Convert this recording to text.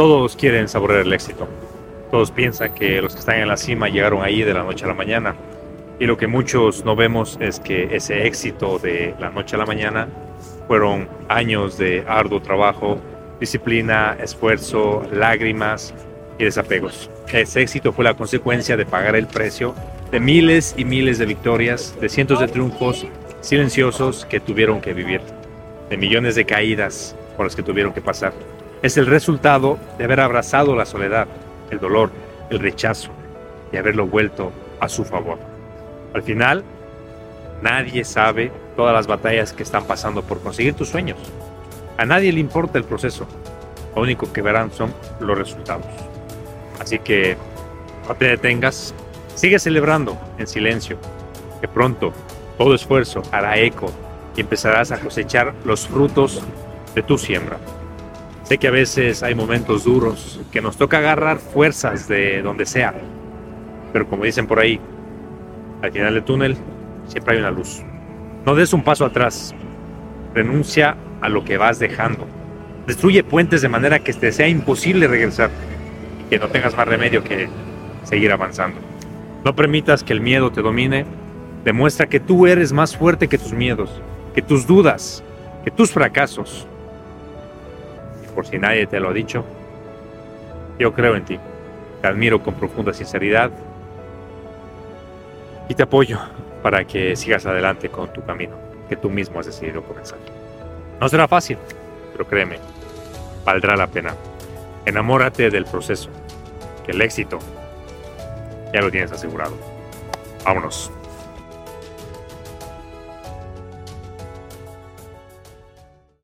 Todos quieren saborear el éxito. Todos piensan que los que están en la cima llegaron ahí de la noche a la mañana. Y lo que muchos no vemos es que ese éxito de la noche a la mañana fueron años de arduo trabajo, disciplina, esfuerzo, lágrimas y desapegos. Ese éxito fue la consecuencia de pagar el precio de miles y miles de victorias, de cientos de triunfos silenciosos que tuvieron que vivir, de millones de caídas por las que tuvieron que pasar. Es el resultado de haber abrazado la soledad, el dolor, el rechazo y haberlo vuelto a su favor. Al final, nadie sabe todas las batallas que están pasando por conseguir tus sueños. A nadie le importa el proceso. Lo único que verán son los resultados. Así que no te detengas, sigue celebrando en silencio, que pronto todo esfuerzo hará eco y empezarás a cosechar los frutos de tu siembra. Sé que a veces hay momentos duros, que nos toca agarrar fuerzas de donde sea, pero como dicen por ahí, al final del túnel siempre hay una luz. No des un paso atrás, renuncia a lo que vas dejando. Destruye puentes de manera que te sea imposible regresar y que no tengas más remedio que seguir avanzando. No permitas que el miedo te domine. Demuestra que tú eres más fuerte que tus miedos, que tus dudas, que tus fracasos. Por si nadie te lo ha dicho, yo creo en ti. Te admiro con profunda sinceridad y te apoyo para que sigas adelante con tu camino que tú mismo has decidido comenzar. No será fácil, pero créeme, valdrá la pena. Enamórate del proceso, que el éxito ya lo tienes asegurado. Vámonos.